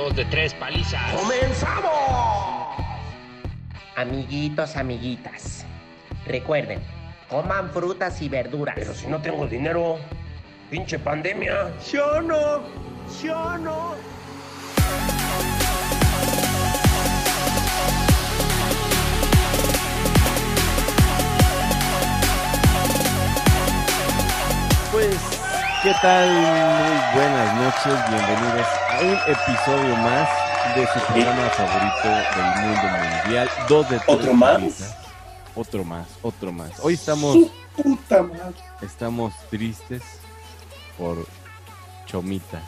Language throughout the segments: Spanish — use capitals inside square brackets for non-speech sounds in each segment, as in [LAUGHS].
dos de tres palizas. ¡Comenzamos! Amiguitos, amiguitas, recuerden, coman frutas y verduras. Pero si no tengo dinero, pinche pandemia. Yo no, yo no. Pues, ¿qué tal? Muy buenas noches, bienvenidos a un episodio más de su programa favorito del mundo mundial. Dos de tres ¿Otro más? Otro más, otro más. Hoy estamos, puta madre. estamos tristes por chomitas.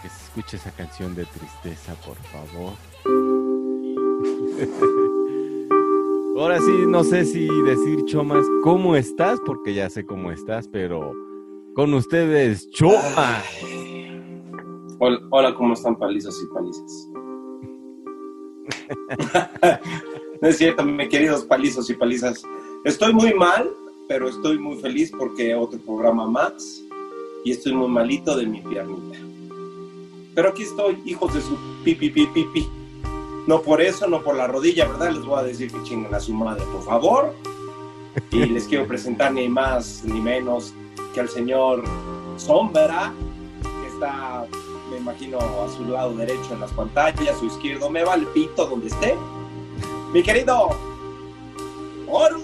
Que se escuche esa canción de tristeza, por favor. [LAUGHS] Ahora sí, no sé si decir Chomas, ¿cómo estás? Porque ya sé cómo estás, pero con ustedes, Choma. Hola, hola, ¿cómo están palizos y palizas? [LAUGHS] no es cierto, mis queridos palizos y palizas. Estoy muy mal, pero estoy muy feliz porque otro programa más y estoy muy malito de mi piernita. Pero aquí estoy, hijos de su pipi, pipi, pipi. No por eso, no por la rodilla, ¿verdad? Les voy a decir que chinguen a su madre, por favor. Y les quiero presentar ni más ni menos que al señor Sombra, que está, me imagino, a su lado derecho en las pantallas, a su izquierdo, me va el pito donde esté. Mi querido Horus.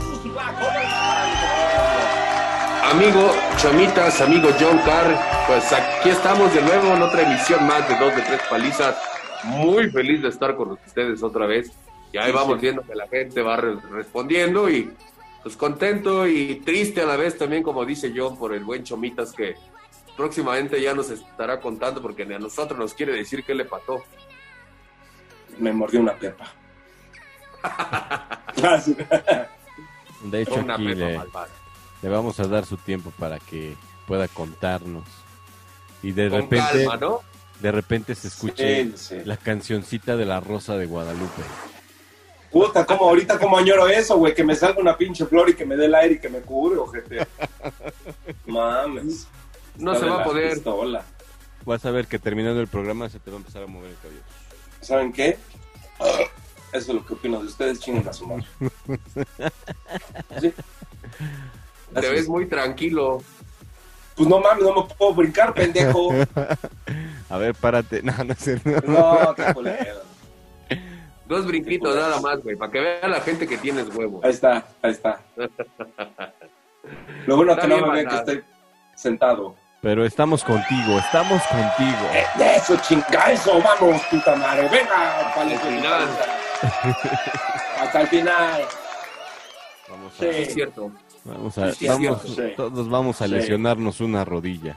Amigo Chomitas, amigo John Carr, pues aquí estamos de nuevo en otra emisión más de dos de tres palizas. Muy feliz de estar con ustedes otra vez. Y ahí Sí, vamos sí. viendo que la gente va re- respondiendo y pues contento y triste a la vez también, como dice John, por el buen Chomitas que próximamente ya nos estará contando porque ni a nosotros nos quiere decir qué le pató. Me mordió una pepa. [LAUGHS] De hecho, Una aquí pepa le, malvada. le vamos a dar su tiempo para que pueda contarnos. Y de Con repente, calma, ¿no? de repente se escuche Sí, sí. la cancioncita de la Rosa de Guadalupe. Puta, como ahorita como añoro eso, güey, que me salga una pinche flor y que me dé el aire y que me cure, ojete. [LAUGHS] Mames. No se va a poder. pistola. Vas a ver que terminando el programa se te va a empezar a mover el cabello. ¿Saben qué? Eso es lo que opino de ustedes, chinguen a su madre. Sí. Te Así ves es. muy tranquilo. Pues no mames, no me puedo brincar, pendejo. [LAUGHS] A ver, párate. No, no sé. No, qué culero. Dos brinquitos nada más, güey, para que vea la gente que tienes huevo. Ahí está, ahí está. [LAUGHS] Lo bueno Está que no me ven que estoy sentado. Pero estamos contigo, estamos contigo. Eh, de eso, chinga, eso, vamos, puta madre. Venga, Hasta el final. Hasta el final. Vamos a, Sí. Es cierto. vamos a- Sí, es vamos- cierto, sí. todos vamos a Sí. lesionarnos una rodilla.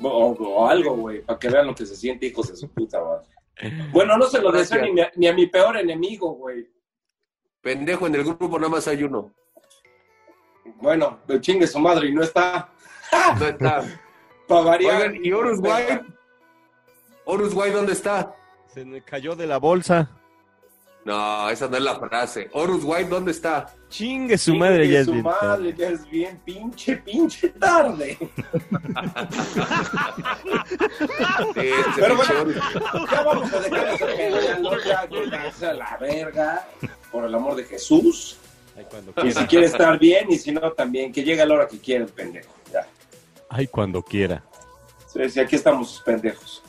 O, o algo, güey, para que vean lo que se siente, hijos de su puta madre. [LAUGHS] Bueno, no se lo deseo ni, a- ni a mi peor enemigo, güey. Pendejo, en el grupo nada más hay uno. Bueno, chingue su madre y no está. No está. Para variar. Oigan, ¿y Horus White? Horus White, ¿dónde está? Se me cayó de la bolsa. No, esa no es la frase. Horus White, ¿dónde está? Chingue su madre Chingue ya es su bien madre, ya es bien pinche, pinche tarde. [LAUGHS] Sí, Pero pinche bueno. Ya vamos a dejar ese pedo, ya, a la verga, por el amor de Jesús. Ay, Y si quiere estar bien, y si no, también, que llegue a la hora que quiera el pendejo. Ay, cuando quiera. Sí, sí, aquí estamos sus pendejos.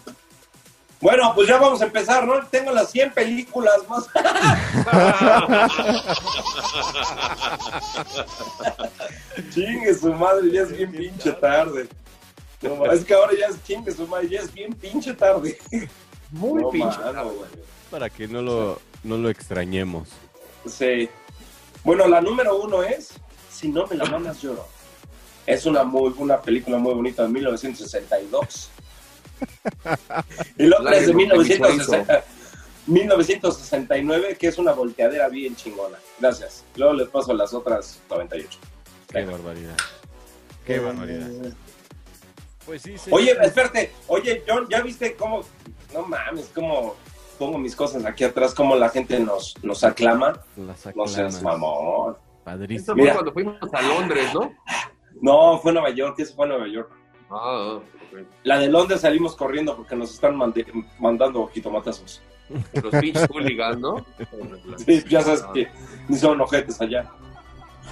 Bueno, pues ya vamos a empezar, ¿no? Tengo las 100 películas más. [LAUGHS] chingue su madre, ya es bien pinche tarde. No, es que ahora ya es chingue su madre, ya es bien pinche tarde. Muy No, pinche. mano, güey. Para que no lo, no lo extrañemos. Sí. Bueno, la número uno es Si no me la mandas lloro. Es una muy una película muy bonita de 1962. y la otra es de Lágrimas de mi 1960 1969, que es una volteadera bien chingona. Gracias. Luego les paso las otras 98. Qué barbaridad. Qué barbaridad. Pues sí, sí. Oye, espérate. Oye, John, ¿ya viste cómo? No mames, cómo pongo mis cosas aquí atrás, cómo la gente nos, nos aclama. Las No seas mamón. Esto Padrísimo. fue Mira. cuando fuimos a Londres, ¿no? No, fue Nueva York, eso fue Nueva York. Ah, ok. La de Londres salimos corriendo porque nos están mande- mandando jitomatazos. Los pinches hooligans, ¿no? [LAUGHS] Sí, ya sabes que ni son ojetes allá.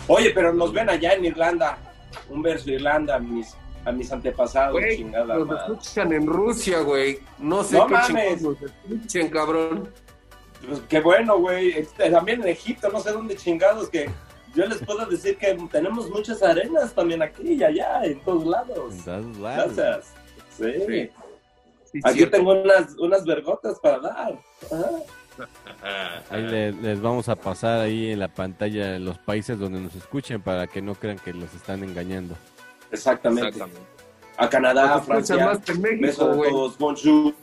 Oye, pero nos ven allá en Irlanda. Un verso Irlanda a mis, a mis antepasados, Güey, chingada nos madre. escuchan en Rusia, güey. No sé No qué mames. nos escuchen, cabrón. Pues qué bueno, güey. Este, También en Egipto, no sé dónde chingados, que yo les puedo decir que tenemos muchas arenas también aquí y allá, en todos lados. En todos lados. Gracias. Sí. Sí. Sí, Aquí cierto. tengo unas, unas vergotas para dar. Ajá. Ahí le- les vamos a pasar ahí en la pantalla los países donde nos escuchen para que no crean que los están engañando. Exactamente. Exactamente. A Canadá, escuchan Francia. más que México, Besos a todos. Bonjour.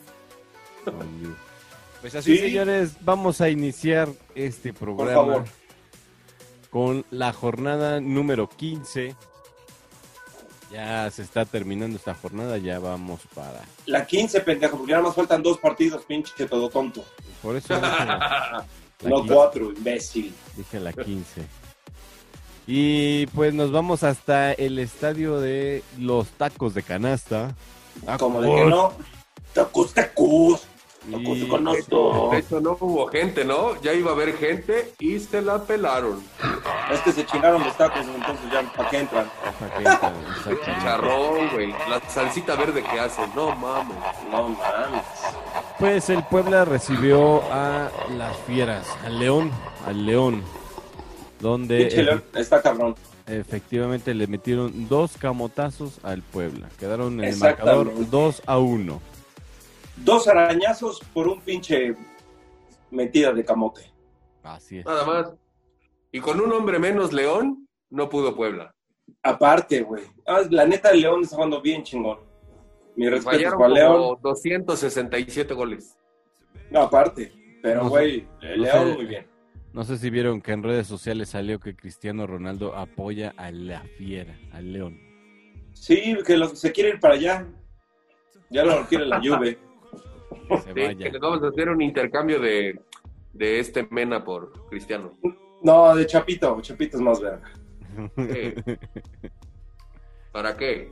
Pues así, Sí. señores, vamos a iniciar este programa favor. Con la jornada número 15. Ya se está terminando esta jornada, ya vamos para... La 15, pendejo, porque nada más faltan dos partidos, pinche todo tonto. Por eso dije la, [LAUGHS] la no 15, cuatro, imbécil. dije la 15. Y pues nos vamos hasta el estadio de los tacos de canasta. Como de que no. Tacos, tacos. Tacos Y-. De hecho, no hubo gente, ¿no? Ya iba a haber gente y se la pelaron. Es que se chingaron los tacos, entonces ya, ¿para qué entran? Ajá, que entran, exactamente. Chicharrón, güey. La salsita verde que hacen. No mames. No mames. Pues el Puebla recibió a las fieras, al León, al León, donde Pinche León, está cabrón. efectivamente le metieron dos camotazos al Puebla. Quedaron en el marcador Exactamente. 2 a 1. Dos arañazos por un pinche metida de camote. Así es. Nada más. Y con un hombre menos León, no pudo Puebla. Aparte, güey. Ah, la neta, León está jugando bien chingón. Mi respeto para León. como 267 goles. No, aparte. Pero, No sé. güey, No León sé. muy bien. No sé si vieron que en redes sociales salió que Cristiano Ronaldo apoya a la fiera, al León. Sí, que los- se quiere ir para allá. Ya lo quiere la Juve. [LAUGHS] Que se Sí, vaya. que les vamos a hacer un intercambio de, de este Mena por Cristiano. No, de Chapito. Chapito es más verga. ¿Para qué?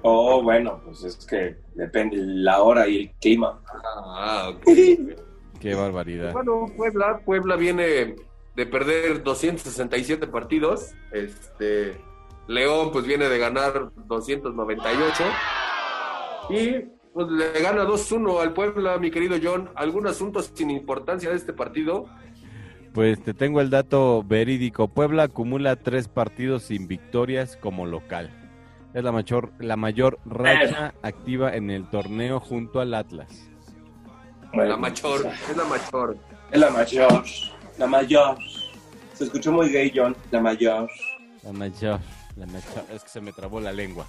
Oh, bueno, pues es que depende la hora y el clima. Ah, ok. [LAUGHS] Qué barbaridad. Bueno, Puebla, Puebla viene de perder 267 partidos. Este León pues viene de ganar 298 y pues le gana 2-1 al Puebla, mi querido John. ¿Algún asunto sin importancia de este partido? Pues te tengo el dato verídico. Puebla acumula tres partidos sin victorias como local. Es la mayor, la mayor racha activa en el torneo junto al Atlas. La Machor, es la Machor. Es la mayor. La mayor. Se escuchó muy gay, John. La mayor. La mayor, la mayor. Es que se me trabó la lengua.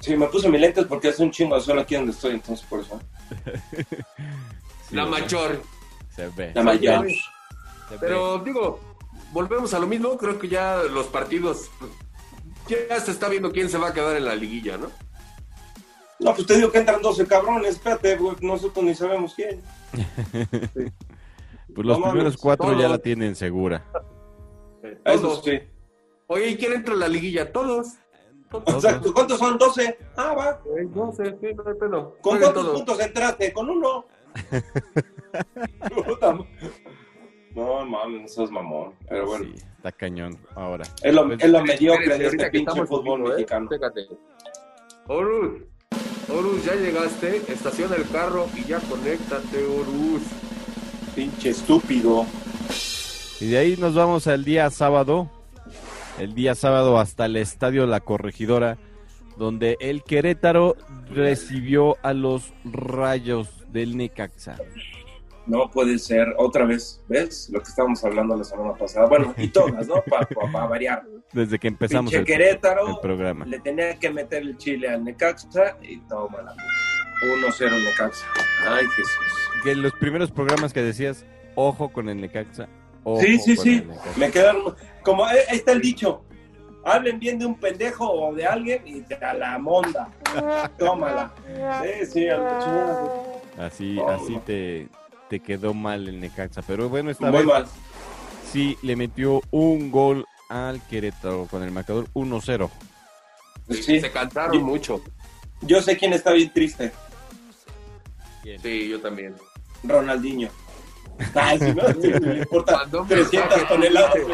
Sí, me puse mis lentes porque hace un chingo de sol aquí donde estoy, entonces por eso. Sí, La. Machor. Se ve. La mayor. Pero digo, volvemos a lo mismo. Creo que ya los partidos, ya se está viendo quién se va a quedar en la liguilla, ¿no? No, pues te digo que entran 12 cabrones. Espérate, güey, nosotros ni sabemos quién. [LAUGHS] Pues los No mames, primeros cuatro ya la tienen segura. Eso sí. Oye, ¿y quién entra en la liguilla? Todos. Exacto. ¿Cuántos son? 12. Ah, va. Eh, No sé, sí, no hay pedo. ¿Con Jueguen cuántos todos. puntos entraste? Con uno. [LAUGHS] No mames, no seas mamón. Pero bueno, Sí, está cañón ahora. es lo, es lo mediocre de ahorita este pinche fútbol ¿eh? mexicano. Chécate. Horus, Horus, ya llegaste. Estaciona el carro y ya conéctate, Horus. Pinche estúpido. Y de ahí nos vamos al día sábado. El día sábado hasta el estadio La Corregidora, donde el Querétaro recibió a los rayos del Necaxa. No puede ser. Otra vez, ¿ves? Lo que estábamos hablando la semana pasada. Bueno, y todas, ¿no? Para variar. Desde que empezamos el, Querétaro. el programa. Le tenía que meter el chile al Necaxa y toma la 1-0 Necaxa. Ay, Jesús. Que los primeros programas que decías, ojo con el Necaxa. ojo Sí, sí, con sí. el Necaxa. Me quedaron. Como ahí ahí está el dicho. Hablen bien de un pendejo o de alguien y te a la monda. Tómala. Sí, sí, a la chingada. Así, Oh, así te, te quedó mal el Necaxa. Pero bueno, esta Muy vez mal. sí le metió un gol al Querétaro con el marcador 1-0. Sí. Se cansaron Sí. mucho. Yo sé quién está bien triste. Sí, yo también. Ronaldinho. Ay, si no, le importa Mandó un 300 mensaje, toneladas de. Sí,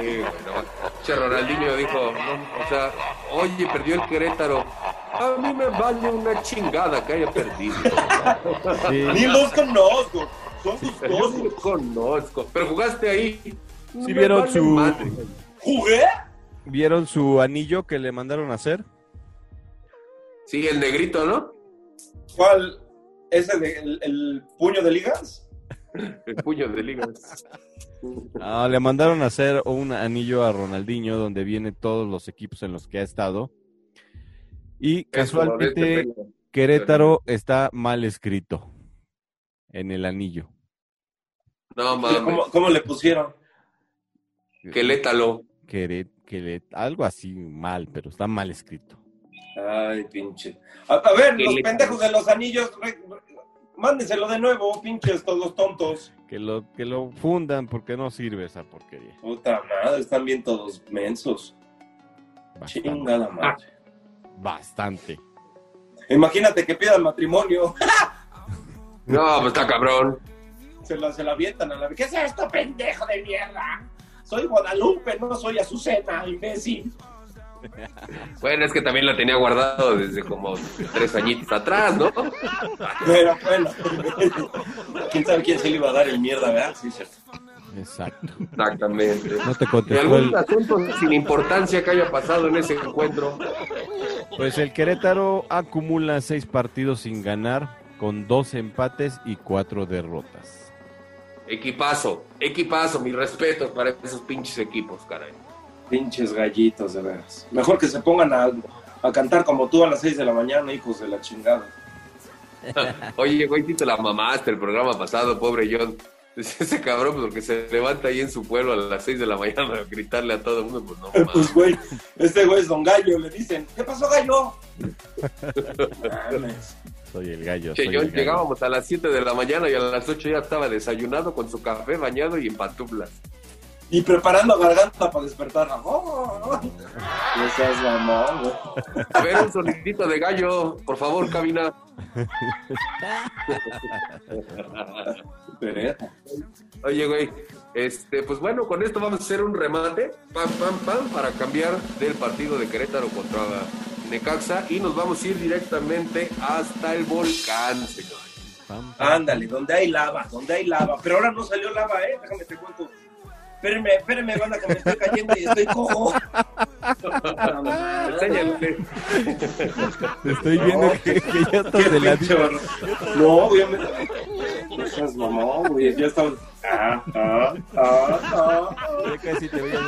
güey, no. Che, Ronaldinho dijo, no, o sea, oye, perdió el Querétaro. A mí me vale una chingada que haya perdido. Sí. Ni los conozco. Son sus Yo dos. no lo conozco. Pero jugaste ahí. Sí vieron su- madre. ¿Jugué? ¿Vieron su anillo que le mandaron a hacer? Sí, el negrito, ¿no? ¿Cuál? ¿Ese de el, el puño de ligas? El puño de ligas. Ah, le mandaron a hacer un anillo a Ronaldinho donde vienen todos los equipos en los que ha estado. Y casualmente Querétaro está mal escrito en el anillo. No mames. ¿Cómo, cómo le pusieron? Que létalo. Quere- Quere- algo así mal, pero está mal escrito. Ay, pinche. A, a ver, ¿Qué los le- pendejos de los anillos, re- mándenselo de nuevo, pinches todos tontos. Que lo, que lo fundan porque no sirve esa porquería. Puta madre, están bien todos mensos. Bastante. Chingada madre. Bastante. Imagínate que pidan matrimonio. [LAUGHS] No, pues está cabrón. Se la, se la avientan a la... ¿Qué es esto, pendejo de mierda? Soy Guadalupe, no soy Azucena, imbécil. [LAUGHS] Bueno, es que también la tenía guardado desde como tres añitos atrás, ¿no? [LAUGHS] Pero bueno, quién sabe quién se le iba a dar el mierda, ¿verdad? Sí, cierto. Exacto. Exactamente. No te ¿Y contestó algún el, asunto sin importancia que haya pasado en ese encuentro? Pues el Querétaro acumula seis partidos sin ganar, con dos empates y cuatro derrotas. Equipazo, equipazo, mis respetos para esos pinches equipos, caray. Pinches gallitos, de veras. Mejor que se pongan a, a cantar como tú a las 6 de la mañana, hijos de la chingada. [LAUGHS] Oye, güey, sí te la mamaste el programa pasado, pobre John. [LAUGHS] Ese cabrón, pues, porque se levanta ahí en su pueblo a las 6 de la mañana a gritarle a todo el mundo, pues no [LAUGHS] Pues, mames. güey, este güey es don Gallo, le dicen, ¿qué pasó, Gallo? Soy el gallo. Che, soy John, el gallo. llegábamos a las 7 de la mañana y a las 8 ya estaba desayunado con su café bañado y en pantuflas. Y preparando garganta para despertar. ¡Oh! No seas mamón, güey. A ver, un sonidito de gallo, por favor, cabina. Pereta. Oye, güey, este, pues bueno, con esto vamos a hacer un remate, pam, pam, pam, para cambiar del partido de Querétaro contra Necaxa y nos vamos a ir directamente hasta el volcán, señor. Ándale, donde hay lava, donde hay lava. Pero ahora no salió lava, ¿eh? Déjame te cuento. Espérenme, espérenme, banda, que me estoy cayendo y estoy cojo. Enséñale. Te estoy viendo No. que, que ya estás de. No, obviamente. No seas mamón, güey. Ya estamos. Ah, ah, ah, ah. Ya casi te veía.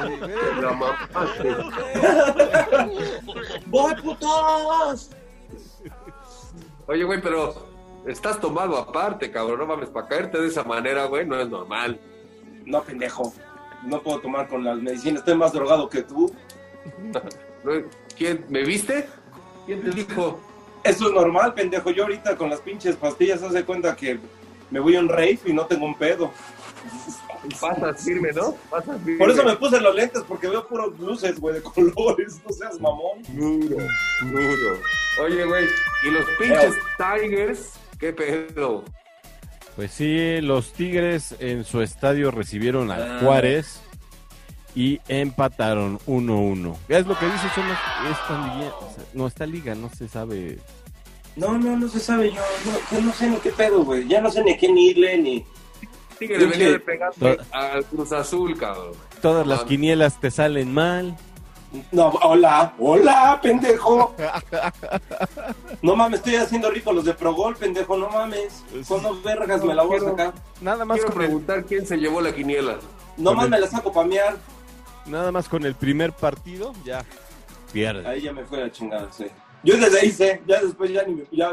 La mamaste. ¡Voy, putos! Oye, güey, pero estás tomado aparte, cabrón, no mames, para caerte de esa manera, güey, no es normal. No, pendejo. No puedo tomar con las medicinas. Estoy más drogado que tú. [LAUGHS] ¿Quién? ¿Me viste? ¿Quién te dijo? Eso es normal, pendejo. Yo ahorita con las pinches pastillas hace cuenta que me voy a un rave y no tengo un pedo. Pasas firme, ¿no? Pasas firme. Por eso me puse los lentes, porque veo puros luces, güey, de colores. [LAUGHS] No seas mamón. Duro, duro. Oye, güey, ¿y los pinches Tigers? ¿Qué pedo? Pues sí, los Tigres en su estadio recibieron al Ah. Juárez y empataron 1-1. Es lo que dice, son los- esta liga, no, esta liga no se sabe. No, no, no se sabe yo. No, yo no sé ni qué pedo, güey. Ya no sé ni a quién irle, ni. Tigres venía de pegarle al Cruz Azul, cabrón. Todas las quinielas te salen mal. No, hola, hola, pendejo. [LAUGHS] No mames, estoy haciendo rico los de Progol, pendejo, no mames. Son dos vergas, me la voy a sacar. Nada más, Quiero con el, preguntar quién se llevó la quiniela. No el- me la saco pa' mear. nada más con el primer partido, ya pierde. Ahí ya me fue la chingada, sí. Yo desde ahí sé, ya después ya ni me, ya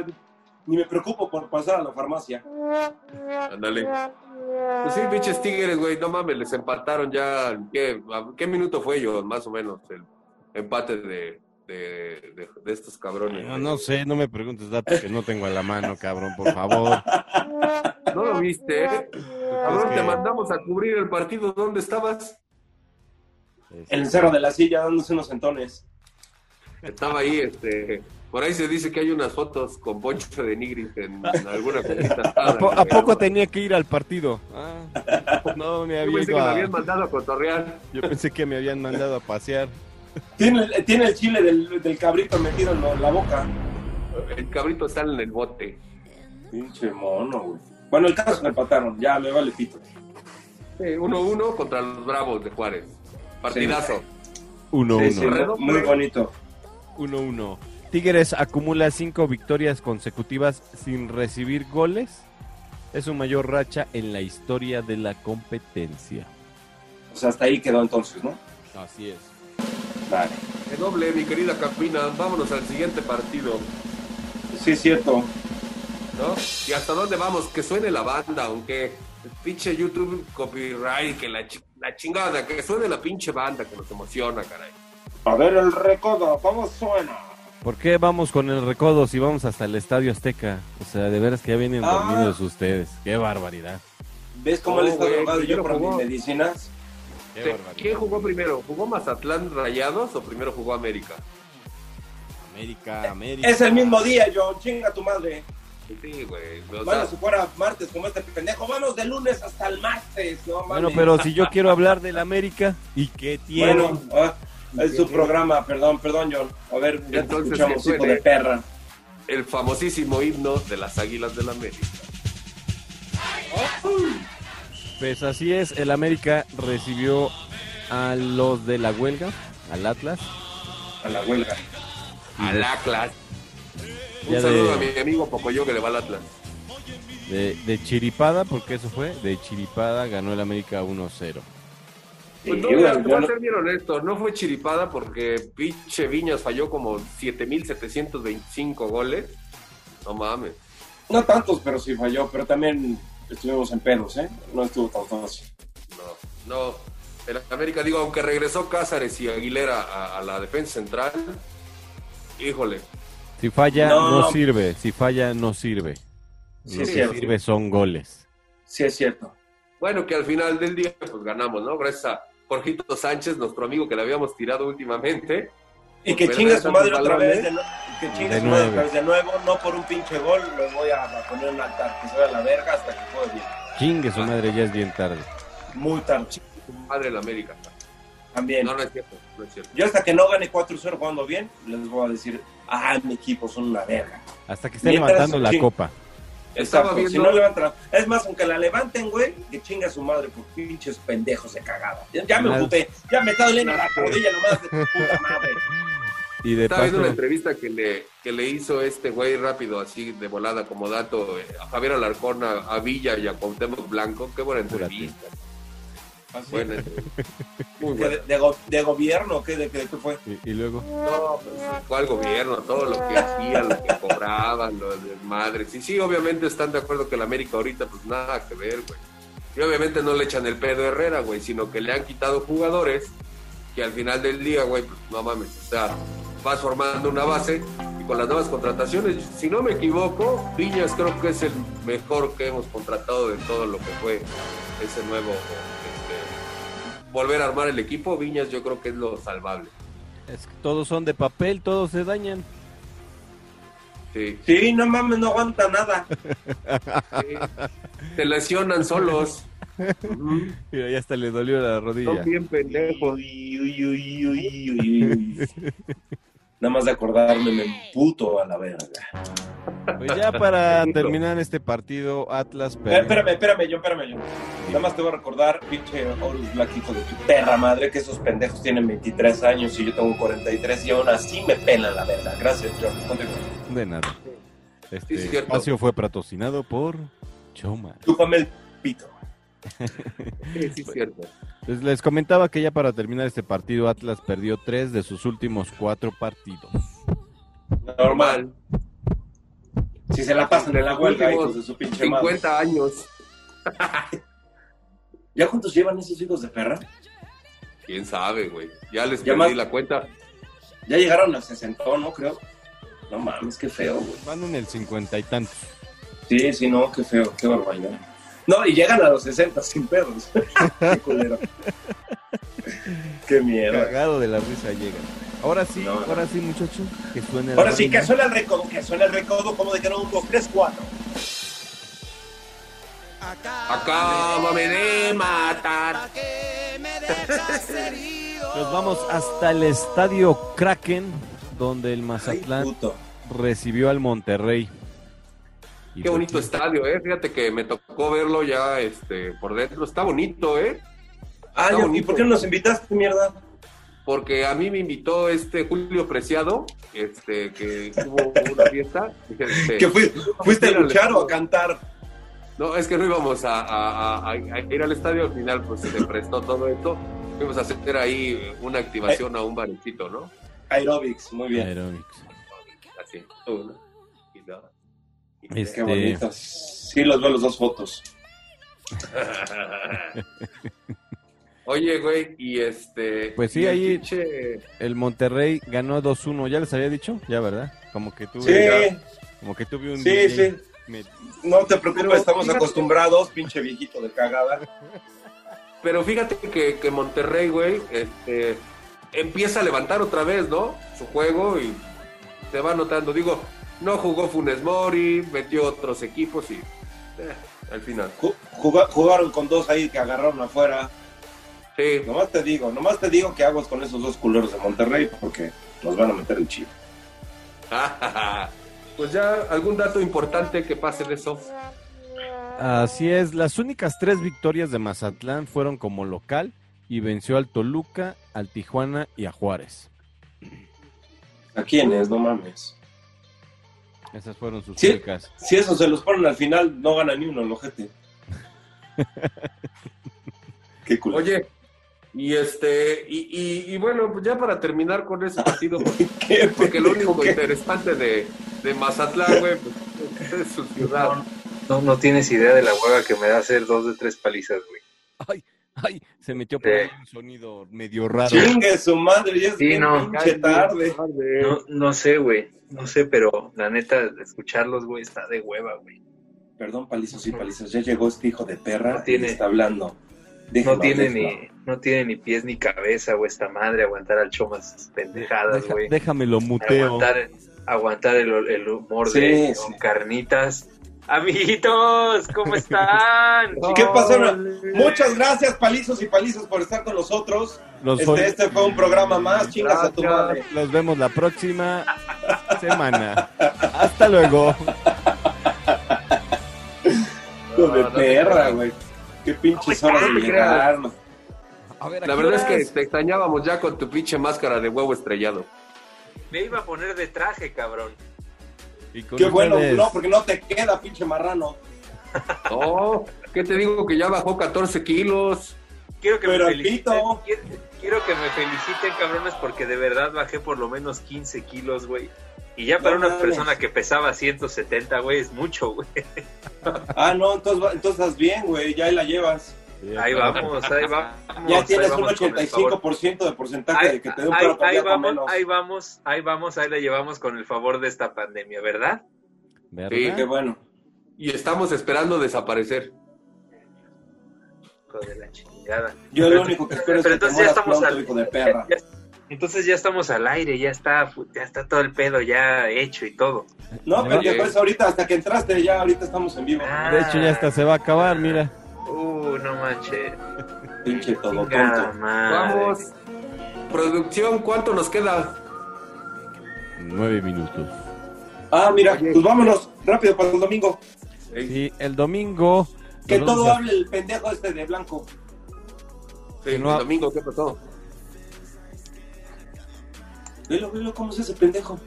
ni me preocupo por pasar a la farmacia. Ándale. Pues sí, pinches Tigres, güey, no mames, les empataron ya. ¿Qué, a- qué minuto fue yo, más o menos, el empate de, de, de- de estos cabrones? No, no sé, no me preguntes datos que no tengo a la mano, cabrón, por favor. ¿No lo viste? eh? Cabrón, Es te mandamos a cubrir el partido. ¿Dónde estabas? En el cerro de la silla dándose unos centones. Estaba ahí, este. Por ahí se dice que hay unas fotos con Poncho de Nigris en alguna fiesta. [LAUGHS] ¿A, po- a poco tenía que ir al partido? Ah, no, me Yo había pensé que me habían mandado a cotorrear. Yo pensé que me habían mandado a pasear. Tiene, el- tiene el chile del, del cabrito metido en, en la boca. El cabrito está en el bote. Pinche mono, güey. Bueno, el caso es que me empataron. Ya, me vale pito. 1-1 contra los Bravos de Juárez. Partidazo. 1-1. Sí, sí, Redoble. muy bonito. 1-1. Tigres acumula cinco victorias consecutivas sin recibir goles. Es su mayor racha en la historia de la competencia. O sea, hasta ahí quedó entonces, ¿no? Así es. Vale. Qué doble, mi querida Capina. Vámonos al siguiente partido. Sí, es cierto. ¿No? ¿Y hasta dónde vamos? Que suene la banda, aunque el pinche YouTube copyright, que la, chi- la chingada, que suene la pinche banda que nos emociona, caray. A ver el recodo, ¿cómo suena? ¿Por qué vamos con el recodo si vamos hasta el Estadio Azteca? O sea, de veras que ya vienen Ah. dormidos ustedes. Qué barbaridad. ¿Ves cómo No, le está drogado yo por mis medicinas? Qué Sí. ¿Quién jugó primero? ¿Jugó Mazatlán Rayados o primero jugó América? América, América. Es el mismo día, yo, chinga tu madre. Sí, güey. Bueno, sea, si fuera martes como este pendejo, vamos de lunes hasta el martes, no mames. Bueno, pero si yo quiero hablar del América, ¿y qué tiene? Bueno, ah, es su programa, perdón, perdón, John. A ver, ya te Entonces, escuchamos, que hijo suene. de perra. el famosísimo himno de las Águilas del América. Pues así es, el América recibió a los de la huelga, al Atlas. A la huelga. Al Atlas. Un Ya saludo de- a mi amigo Pocoyo que le va al Atlas. De, de Chiripada, porque eso fue, de Chiripada ganó el América 1-0. Sí, Pues no, voy a no- ser bien honesto, no fue chiripada porque pinche Viñas falló como 7.725 goles. No mames. No tantos, pero sí falló, pero también estuvimos en pedos, ¿eh? No estuvo tan fácil. No, no. El América, digo, aunque regresó Cázares y Aguilera a, a la defensa central, híjole, Si falla, no, No. sirve. Si falla, no sirve. Sí, Lo es que cierto. sirve son goles. Sí, es cierto. Bueno, que al final del día pues ganamos, ¿no? Gracias a Jorgito Sánchez, nuestro amigo que le habíamos tirado últimamente. Y que chingue ¿verdad? su madre otra vez, de no- que chingue De su madre otra vez de nuevo, no por un pinche gol, los voy a, a poner un altar, que se a la verga hasta que juegue bien. Chingue su madre, ya es bien tarde. Muy tarde, Su madre el América. también. No, no es cierto, no es cierto. Yo hasta que no gane 4-0 jugando bien, les voy a decir, ah, mi equipo son una verga. Hasta que esté Mientras, levantando la copa. Estaba Exacto, si viendo- no levantan, es más, aunque la levanten, güey, que chinga su madre por pinches pendejos de cagada. Ya, ya me ocupé, ya me está doliendo la rodilla nomás de tu puta madre. Y de Estaba viendo una entrevista que le, que le hizo este güey rápido, así de volada, como dato, eh, a Javier Alarcón, a, a Villa y a Cuauhtémoc Blanco. Qué buena entrevista. Así. Buena entrevista. [LAUGHS] Muy ¿Que buena. de, de go- de gobierno? ¿Qué, de, qué- de qué fue? y, y luego, No, pues, ¿cuál gobierno? Todo lo que hacían, lo que cobraban, lo de madres. Y sí, obviamente están de acuerdo que el América ahorita, pues nada que ver, güey. Y obviamente no le echan el pedo a Herrera, güey, sino que le han quitado jugadores que al final del día, güey, pues no mames, o sea, vas formando una base y con las nuevas contrataciones, si no me equivoco, Viñas creo que es el mejor que hemos contratado de todo lo que fue ese nuevo, volver a armar el equipo. Viñas yo creo que es lo salvable. es que todos son de papel, todos se dañan. Sí. Sí, no mames, no aguanta nada. [LAUGHS] Sí. Se lesionan solos. [LAUGHS] Mira, ya hasta le dolió la rodilla. Son bien pendejos. Uy, uy, uy, uy, uy, uy. [LAUGHS] Nada más de acordarme me puto a la verga. Pues ya para [LAUGHS] terminar este partido, Atlas Eh, perdió. espérame, espérame, yo, espérame, yo. Nada más te voy a recordar, pinche Horus Black, hijo de tu perra madre, que esos pendejos tienen 23 años y yo tengo 43 y aún así me pelan la verga. Gracias, John. Continúa. De nada. Este Sí, espacio fue patrocinado por Choma. Chúpame el pito. [LAUGHS] Sí, sí, es cierto. Pues les comentaba que ya para terminar este partido, Atlas perdió tres de sus últimos cuatro partidos. Normal. Si se la pasan en la huelga, hijos de su pinche madre. 50 años. [LAUGHS] ¿Ya cuántos llevan esos hijos de perra? Quién sabe, güey. Ya les Ya perdí más- la cuenta. Ya llegaron al 60, ¿no? Creo. No mames, qué feo, güey. Van en el cincuenta y tantos. Sí, sí, no, qué feo, qué barbaridad. No, y llegan a los 60 sin pedos. [LAUGHS] qué culero. [LAUGHS] qué mierda. Cagado de la risa llegan. Ahora sí, No, no. ahora sí, muchacho. Que suene Ahora sí, que suena el recodo, que suena el recodo, como de que no, un, dos, tres, cuatro. Acábame de matar. Nos vamos hasta el estadio Kraken, donde el Mazatlán recibió al Monterrey. Y Qué pues, bonito estadio, eh. Fíjate que me tocó verlo ya este por dentro. Está bonito, eh. Ah, ¿y por qué no nos invitaste, mierda? Porque a mí me invitó este Julio Preciado, este, que hubo una fiesta. este, ¿Que fui- fuiste a luchar o a cantar? No, es que no íbamos a, a- a- a ir al estadio, al final pues se prestó todo esto. Fuimos a hacer ahí una activación a un barecito, ¿no? Aerobics, muy bien. Aerobics. Así, uno, y dos, y Este-. Qué bonitos. Sí, los veo las dos fotos. [LAUGHS] Oye, güey, y este... Pues sí, ahí- pinche- El Monterrey ganó 2-1. ¿Ya les había dicho? Ya, ¿verdad? Como que tuve, Sí, como que tuve un sí, sí. Me- No te preocupes, Pero estamos fíjate- acostumbrados, pinche viejito de cagada. Pero fíjate que, que Monterrey, güey, este, empieza a levantar otra vez, ¿no? Su juego y se va notando. Digo, no jugó Funes Mori, metió otros equipos y eh, al final. Ju- juga- Jugaron con dos ahí que agarraron afuera. Sí, Nomás te digo, nomás te digo que aguas con esos dos culeros de Monterrey porque nos van a meter el chip. [LAUGHS] pues ya algún dato importante que pase de eso. Así es, las únicas tres victorias de Mazatlán fueron como local y venció al Toluca, al Tijuana y a Juárez. ¿A quiénes? No mames. Esas fueron sus únicas. Si eso se los ponen al final, no gana ni uno el ojete. [LAUGHS] Qué culo. Oye, y este, y, y, y bueno, pues ya para terminar con ese partido, ¿Qué porque lo único interesante de, de Mazatlán, güey, pues, es su ciudad. No, no tienes idea de la hueva que me da hacer dos de tres palizas, güey. Ay, ay, se metió por ahí un sonido medio raro. Chingue su madre, ya es Sí, no. pinche tarde. No, no sé, güey. No sé, pero la neta, escucharlos, güey, está de hueva, güey. Perdón, palizos y palizas, ya llegó este hijo de perra No tiene- y está hablando. No tiene ni, no tiene ni pies ni cabeza, güey, esta madre, aguantar al chomas pendejadas, Deja- güey. déjamelo muteo. Aguantar, aguantar el, el humor Sí, de sí. Carnitas. Amiguitos, ¿cómo [LAUGHS] están? ¿Qué pasó? Muchas gracias, palizos y palizas, por estar con nosotros. Los Este, este fue un programa más, chingas a tu madre. Los vemos la próxima semana. Hasta luego. Hijo de No, perra, güey. Qué pinches horas de llegar. No. A ver, ¿a La verdad es que te extrañábamos ya con tu pinche máscara de huevo estrellado. Me iba a poner de traje, cabrón. Y Qué bueno, no, porque no te queda, pinche marrano. No, ¿qué te digo? Que ya bajó 14 kilos. Quiero que Pero me el feliciten. Quiero, quiero que me feliciten, cabrones, porque de verdad bajé por lo menos 15 kilos, güey. Y ya para No una mames. persona que pesaba 170, güey, es mucho, güey. Ah, no, entonces, entonces estás bien, güey, ya ahí la llevas. Ahí vamos, ahí vamos. Ya tienes un vamos con el favor. 85% de porcentaje Ahí, de que te dé un ahí- paro ahí vamos, menos. ahí vamos, ahí vamos, ahí la llevamos con el favor de esta pandemia, ¿verdad? ¿verdad? Sí, Qué bueno. Y estamos esperando desaparecer. Hijo de la chingada. Yo lo único que espero es Pero que te entonces ya mueras estamos pronto, al- hijo de perra. Ya- entonces ya estamos al aire, ya está, ya está todo el pedo ya hecho y todo. No, Ya. pendejo, es ahorita, hasta que entraste, ya ahorita estamos en vivo. Ah. De hecho, ya hasta se va a acabar, mira. Uh, no manches. Pinche todo tonto. Vamos. Producción, ¿cuánto nos queda? Nueve minutos. Ah, mira, pues vámonos rápido para el domingo. Sí, el domingo. Que todo hable el pendejo este de blanco. Sí, el domingo, ¿qué pasó? Velo, velo, ¿cómo es ese pendejo?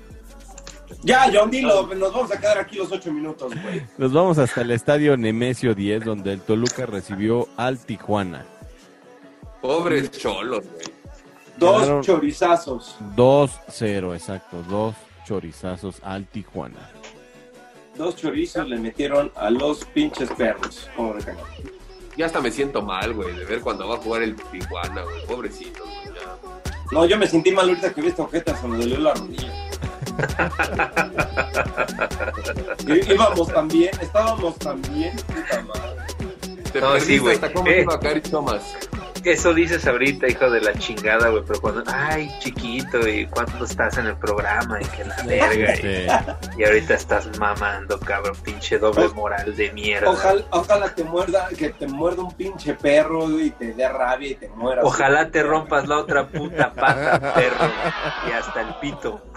Ya, John, dilo, nos vamos a quedar aquí los ocho minutos, güey. Nos vamos hasta el estadio Nemesio 10, donde el Toluca recibió al Tijuana. Pobres cholos, güey. Dos Quedaron- chorizazos. 2-0, exacto. Dos chorizazos al Tijuana. Dos chorizos le metieron a los pinches perros. Cagado. Ya hasta me siento mal, güey, de ver cuando va a jugar el Tijuana, güey. Pobrecito, güey. ya. No, yo me sentí mal ahorita que vi esta ojeta, se me dolió la rodilla. Y- Íbamos también, estábamos también. Puta madre. Te No, perdiste sí, güey. hasta cómo Eh. iba a caer Thomas. Eso dices ahorita, hijo de la chingada, güey, pero cuando, ay, chiquito, y cuando estás en el programa, y que la verga, y, Sí. y ahorita estás mamando, cabrón, pinche doble moral de mierda. Ojalá, ojalá te muerda, que te muerda un pinche perro güey, y te dé rabia y te mueras. Ojalá te rompas la otra puta pata, perro, y hasta el pito. [LAUGHS]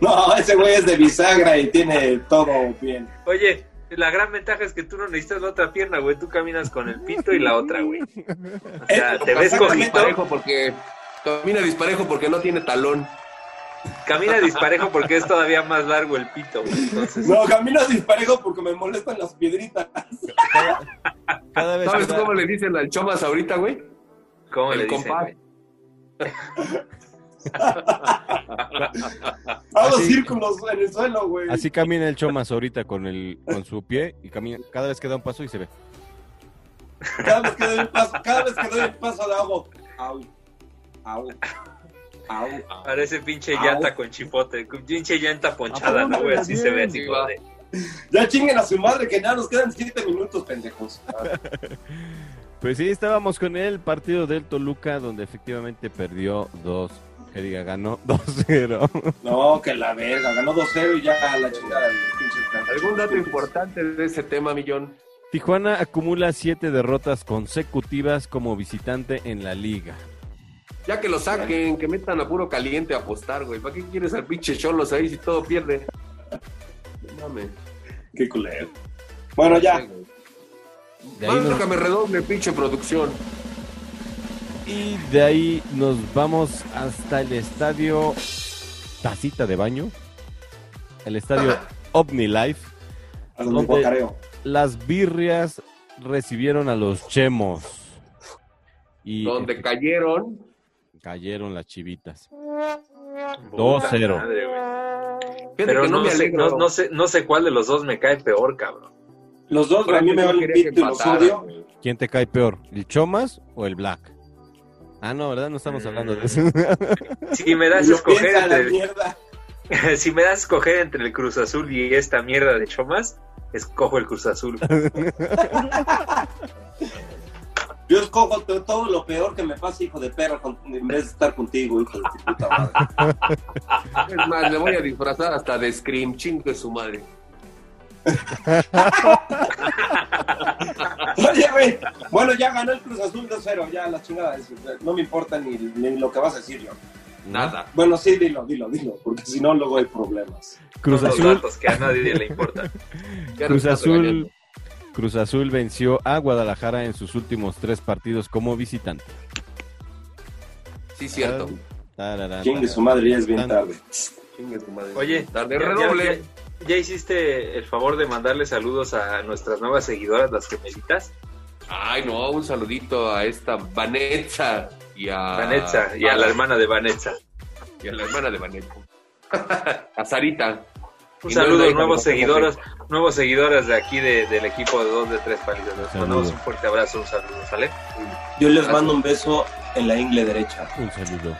No, ese güey es de bisagra y tiene todo bien. Oye, la gran ventaja es que tú no necesitas la otra pierna, güey, tú caminas con el pito y la otra, güey. O sea, Eh, te ves cojito, Disparejo porque camina disparejo porque no tiene talón. camina disparejo porque es todavía más largo el pito, güey. Entonces, No, camino disparejo porque me molestan las piedritas. Cada vez ¿Sabes que cómo le dicen al Chomas ahorita, güey? ¿cómo el le dicen. [LAUGHS] [LAUGHS] Hago círculos en el suelo, güey. Así camina el Chomas ahorita con el con su pie y camina cada vez que da un paso y se ve. Cada vez que doy un paso, cada vez que doy un paso le hago. Au, au, au. Parece pinche Au. llanta con chipote, pinche llanta ponchada, ¿no, güey? Así se ve, así de- Ya chinguen a su madre que ya nos quedan siete minutos, pendejos. [LAUGHS] Pues sí, estábamos con el partido del Toluca donde efectivamente perdió dos, que diga ganó [LAUGHS] 2-0. No, que la verga, ganó 2-0 y ya la chingada de los pinches ¿Algún dato importante de ese tema, Millón? Tijuana acumula siete derrotas consecutivas como visitante en la liga. Ya que lo saquen, que metan a puro caliente a apostar, güey. ¿Para qué quieres al pinche Cholos ahí si todo pierde? No mames. Qué culero. Bueno, ya. De ahí, Manda nos, que me redoble, pinche producción. Y de ahí nos vamos hasta el estadio Tacita de Baño, el estadio OmniLife. Donde. Las birrias recibieron a los chemos. Y Donde cayeron. cayeron las chivitas. Puta 2-0. madre, güey. Fíjate Pero no, me sé, alegro. no, no sé, no sé cuál de los dos me cae peor, cabrón. Los dos, a mí me valen pito y los odio. ¿Quién te cae peor? ¿El Chomas o el Black? Ah, no, ¿verdad? No estamos hablando de eso. Si me das a escoger entre, mierda. [LAUGHS] si me das a escoger entre el Cruz Azul y esta mierda de Chomas, escojo el Cruz Azul. [LAUGHS] Yo escojo to- todo lo peor que me pasa, hijo de perra, en vez de estar contigo, hijo de tu puta madre. Es más, le voy a disfrazar hasta de Scream, chingue su madre. Oye, güey. Bueno, ya ganó el Cruz Azul 2-0, ya la chingada. es- No me importa ni, ni lo que vas a decir yo. Nada. Bueno, sí, dilo, dilo, dilo, porque si no, luego hay problemas. Cruz Azul, datos que a nadie le importan. [LAUGHS] Ya Cruz Azul, regañando. Cruz Azul venció a Guadalajara en sus últimos tres partidos como visitante. Sí, cierto. Chingue su madre, ya es bien tarde. Chingue su madre. Oye, Tarde, ya, redoble. Ya- hiciste el favor de mandarle saludos a nuestras nuevas seguidoras, las gemelitas, Ay, no, un saludito a esta Vanessa y a. Vanessa, y a la hermana de Vanessa. Y a la hermana de Vanessa. [LAUGHS] a Sarita. Un Y no saludo, de- nuevos seguidores, nuevos seguidores de aquí de- del equipo de dos de tres palitos. Les mandamos un fuerte abrazo, un saludo, ¿sale? Yo les mando un beso en la ingle derecha. Un saludo.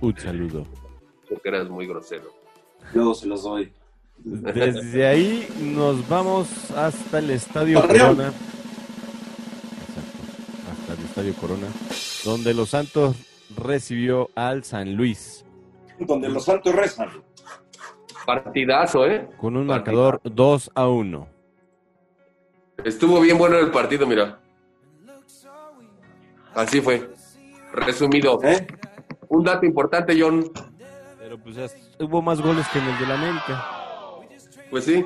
Un saludo. [LAUGHS] Porque eras muy grosero. Luego se los doy. Desde ahí nos vamos hasta el Estadio Torreón. Corona. Exacto, hasta el Estadio Corona, donde los Santos recibió al San Luis Donde los santos rezan. Partidazo, ¿eh? con un Partidazo. marcador 2 a 1. Estuvo bien bueno el partido, mira. Así fue. Resumido. ¿Eh? Un dato importante, John. Pero pues ya hubo más goles que en el del América. Pues sí,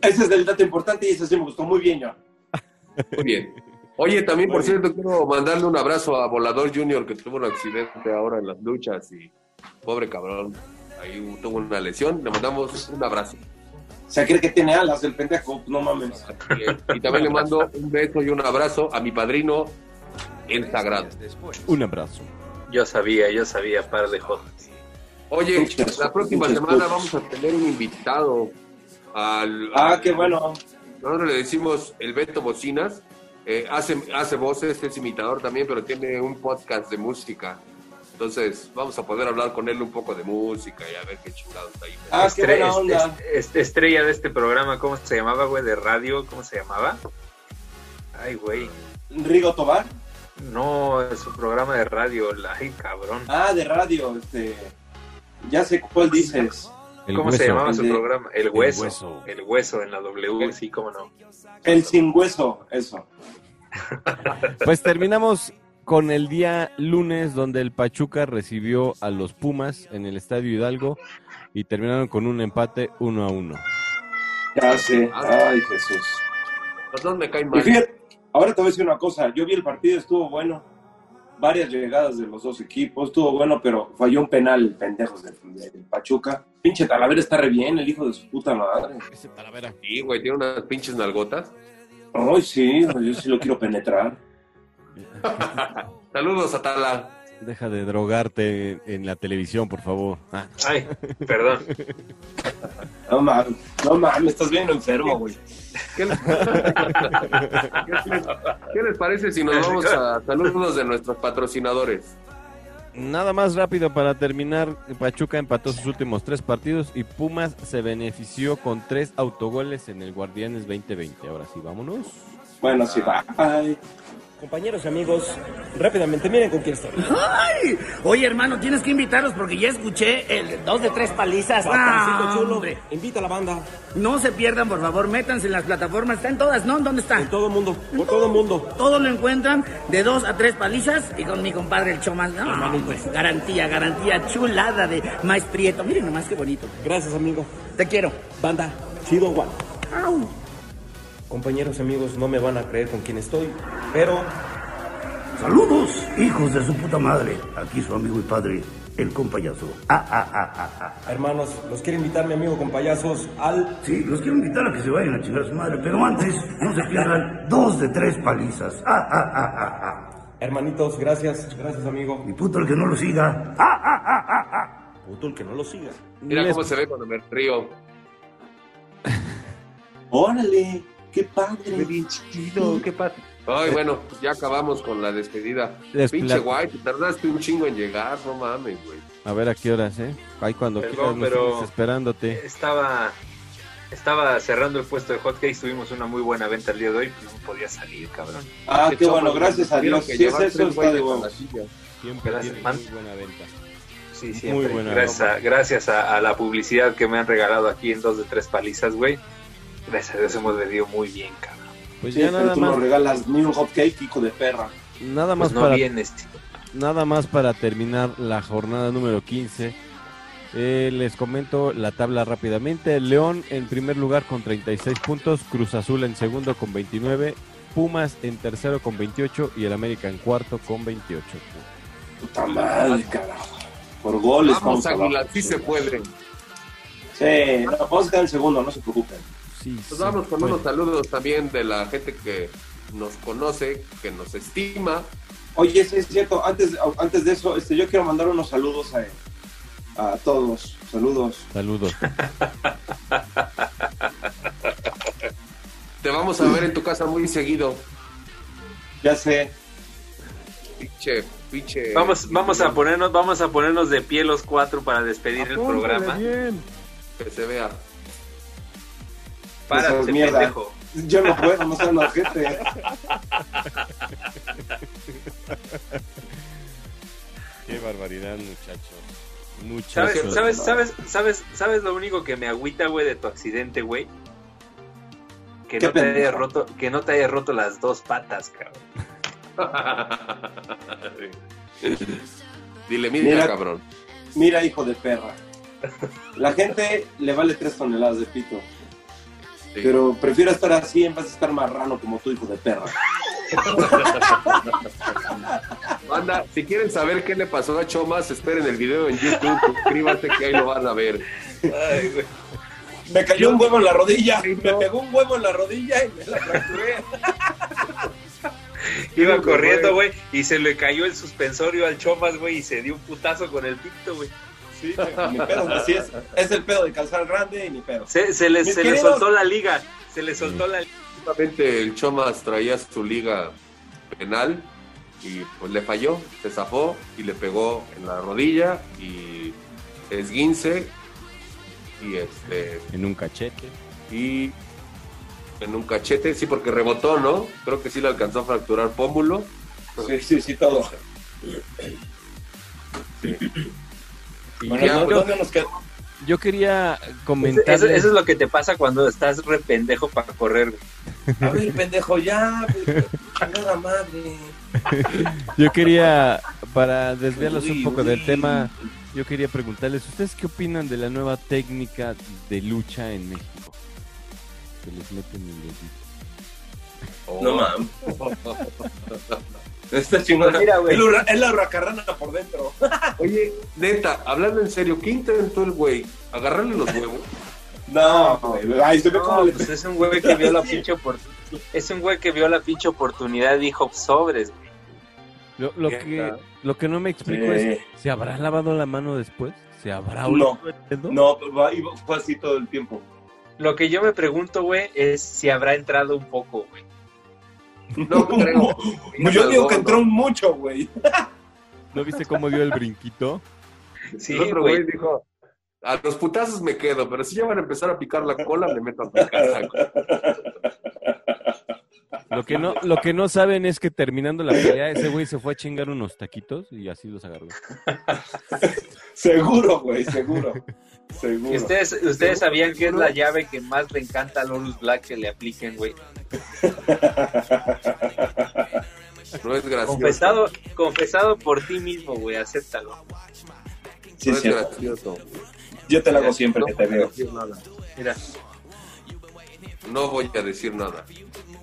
Ese es del dato importante y ese sí me gustó muy bien, yo. muy bien. Oye, también, por bien. cierto, quiero mandarle un abrazo a Volador Junior, que tuvo un accidente ahora en las luchas y pobre cabrón. Ahí tuvo una lesión. Le mandamos un abrazo. O sea, cree que tiene alas el pendejo, no mames. Y, y también le mando un beso y un abrazo a mi padrino, el Sagrado. Un abrazo. Yo sabía, yo sabía, par de jodas. Oye, Pinches- la próxima semana vamos a tener un invitado. Al, Ah, al- qué bueno. Nosotros le decimos el Beto Bocinas. eh, hace, hace voces, es imitador también, pero tiene un podcast de música. Entonces, vamos a poder hablar con él un poco de música y a ver qué chingados está ahí. Ah, qué buena onda. est- est- estrella de este programa, ¿cómo se llamaba, güey? De radio, ¿cómo se llamaba? Ay, güey. Rigo Tobar. No, es un programa de radio, la ay, cabrón. Ah, de radio, este. Ya sé cuál dices. El ¿Cómo se llamaba su de- programa? El hueso. hueso. El hueso en la W, sí, cómo no. El sin hueso, eso. [LAUGHS] Pues terminamos con el día lunes donde el Pachuca recibió a los Pumas en el Estadio Hidalgo y terminaron con un empate uno a uno. Ya sé. Ay, Jesús. Los dos me caen Y mal. fíjate, ahora te voy a decir una cosa. Yo vi el partido, estuvo bueno. Varias llegadas de los dos equipos, estuvo bueno, pero falló un penal el pendejos del del Pachuca. Pinche Talavera está re bien, el hijo de su puta madre. Ese Talavera. Sí, güey, tiene unas pinches nalgotas. Ay, sí, yo sí lo quiero penetrar. [LAUGHS] Saludos, Atala. Deja de drogarte en la televisión, por favor. Ah, Ay, perdón. No mames, no mames, estás bien enfermo, güey. ¿Qué les... ¿Qué les- [LAUGHS] qué les parece si nos vamos a saludos de nuestros patrocinadores? Nada más rápido para terminar, Pachuca empató sus últimos tres partidos y Pumas se benefició con tres autogoles en el Guardianes 2020. Ahora sí, vámonos. Bueno, sí, va. Ay, Compañeros y amigos, rápidamente, miren con quién estoy. ¡Ay! Oye, hermano, tienes que invitarlos porque ya escuché el dos de tres palizas. Papacito chulo, hombre. invita a la banda. No se pierdan, por favor, métanse en las plataformas. Están todas, ¿no? ¿Dónde están? En todo el mundo, por todo el mundo. Todo lo encuentran de dos a tres palizas y con mi compadre el Chomas. No, Hermanito. pues, garantía, garantía chulada de Maíz Prieto. Miren nomás qué bonito. Gracias, amigo. Te quiero. Banda, chido Juan. Compañeros y amigos, no me van a creer con quién estoy, pero Saludos, hijos de su puta madre. Aquí su amigo y padre, el compayazo. Ah, ah, ah, ah, ah. hermanos, los quiero invitar mi amigo con payasos al Sí, los quiero invitar a que se vayan a chingar a su madre, pero antes no se pierdan dos de tres palizas. Ah, ah, ah, ah, ah. hermanitos, gracias, gracias amigo. Y puto el que no lo siga. Ah, ah, ah, ah, ah. Puto el que no lo siga. Mira Les- cómo se ve cuando me río. órale, qué padre. Bien chido, ¿qué pasa? Ay, bueno, pues ya acabamos con la despedida. Les Pinche guay, te tardaste un chingo en llegar, no mames, güey. A ver a qué horas, ¿eh? Ahí cuando Perdón, quieras, pero- esperándote. Estaba, estaba cerrando el puesto de hotcakes, tuvimos una muy buena venta el día de hoy, pues no podía salir, cabrón. Ah, Qué qué bueno, gracias a Dios. que Si es eso, está de silla. Siempre Gracias, tiene man. muy buena venta. Sí, siempre. Muy buena gracias a, gracias a, a la publicidad que me han regalado aquí en dos de tres palizas, güey. Gracias a Dios hemos vendido muy bien, cabrón. Pues Sí, ya pero nada tú más, nos regalas ni un hot cake, hijo de perra. nada más Pues no para bien, este. nada más para terminar la jornada número 15. Eh, les comento la tabla rápidamente. El León en primer lugar con 36 puntos, Cruz Azul en segundo con 29, Pumas en tercero con 28 y el América en cuarto con 28 puntos. Puta madre, carajo. Por goles, Vamos. Águila, sí se puede. Sí, no, vamos a quedar en segundo, no se preocupen. Sí, Pues sí, vamos con bueno. unos saludos también de la gente que nos conoce, que nos estima. Oye, sí, es cierto, antes, antes de eso, este, yo quiero mandar unos saludos a, a todos. Saludos. Saludos. Te vamos a ver en tu casa muy seguido. Ya sé. Pinche, pinche. Vamos, vamos a ponernos, vamos a ponernos de pie los cuatro para despedir el programa. Que se vea. Párate, pendejo. Yo no puedo, no sean ojete. Qué barbaridad, muchachos. ¿Sabes, Muchachos. sabes, sabes, sabes, sabes lo único que me agüita, güey, de tu accidente, güey? Que ¿Qué no, te hayas roto, que no te hayas roto las dos patas, cabrón. [LAUGHS] Dile, mira, Mira. cabrón. Mira, hijo de perra. La gente le vale tres toneladas de pito. Sí. Pero prefiero estar así en vez de estar marrano como tu hijo de perra. [LAUGHS] Banda, si quieren saber qué le pasó a Chomas, esperen el video en YouTube, suscríbete que ahí lo van a ver. Me cayó un huevo en la rodilla. Me pegó un huevo en la rodilla y me la fracturé. [LAUGHS] Iba Sí, corriendo, güey. güey, y se le cayó el suspensorio al Chomas, güey, y se dio un putazo con el pito, güey. Sí, mi pedo, así es. Es el pedo de calzar grande y mi pedo. Se, se le, Mis se le queridos- soltó la liga, se le soltó la liga. Justamente el Chomas traía su liga penal y pues le falló, se zafó y le pegó en la rodilla y esguince y este En un cachete. y en un cachete, sí, porque rebotó, ¿no? Creo que sí le alcanzó a fracturar pómulo. Sí, sí, sí, todo. Y Bueno, ya, ¿dónde- pues, dónde nos queda? Yo quería Eso, comentarle... eso es lo que te pasa cuando estás re pendejo para correr. A ver, pendejo, ya. Chingada madre. Yo quería, para desviarlos un Uy, poco del tema, yo quería preguntarles, ¿ustedes qué opinan de la nueva técnica de lucha en México? Que les meten el dedito. oh. No mames. [LAUGHS] Está chingona. Mira, güey. Es la hurra- es la hurracarrana por dentro. [LAUGHS] Oye, neta, hablando en serio, ¿qué intentó el güey? ¿Agarrarle los huevos? [LAUGHS] No, güey. Ay, se ve como No, pues es un güey que vio la [LAUGHS] pinche oportunidad. Es un güey que vio la pinche oportunidad y dijo sobres. güey. Lo, que, lo que no me explico Sí. es, ¿se habrá lavado la mano después? ¿Se habrá No. el? No, va- y fue así todo el tiempo. Lo que yo me pregunto, güey, es si habrá entrado un poco, güey. [LAUGHS] No creo. Yo digo que entró mucho, güey. [LAUGHS] ¿No viste cómo dio el brinquito? Sí, el otro güey dijo, a los putazos me quedo, pero si ya van a empezar a picar la cola, me meto a picar. [LAUGHS] Lo que no, lo que no saben es que terminando la pelea, ese güey se fue a chingar unos taquitos y así los agarró. Seguro, güey, seguro. Seguro. ¿Y ustedes, ustedes sabían que es la llave que más le encanta a Lorus Black que le apliquen, güey? [LAUGHS] No es gracioso. Confesado, confesado por ti mismo, güey, acéptalo. Sí, no es cierto. gracioso. Yo te la hago siempre No que te voy a veo. decir nada. Mira, No voy a decir nada.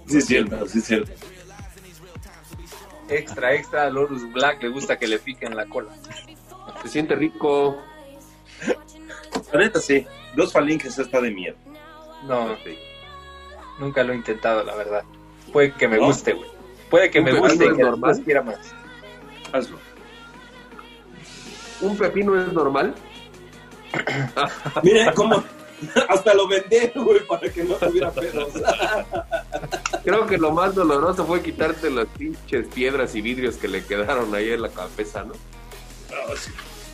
Sí, es cierto, sí, es cierto. extra, extra, a Lorus Black le gusta que le piquen la cola. Se siente rico. La neta, sí. Dos falinges está de miedo. No, nunca lo he intentado, la verdad. Puede que me ¿No? guste, güey. Puede que ¿Un me guste y es que normal? después quiera más. Hazlo. ¿Un pepino es normal? [LAUGHS] Mira cómo. [LAUGHS] Hasta lo vendé, güey, para que no tuviera pedos. [LAUGHS] Creo que lo más doloroso fue quitarte las pinches piedras y vidrios que le quedaron ahí en la cabeza, ¿no?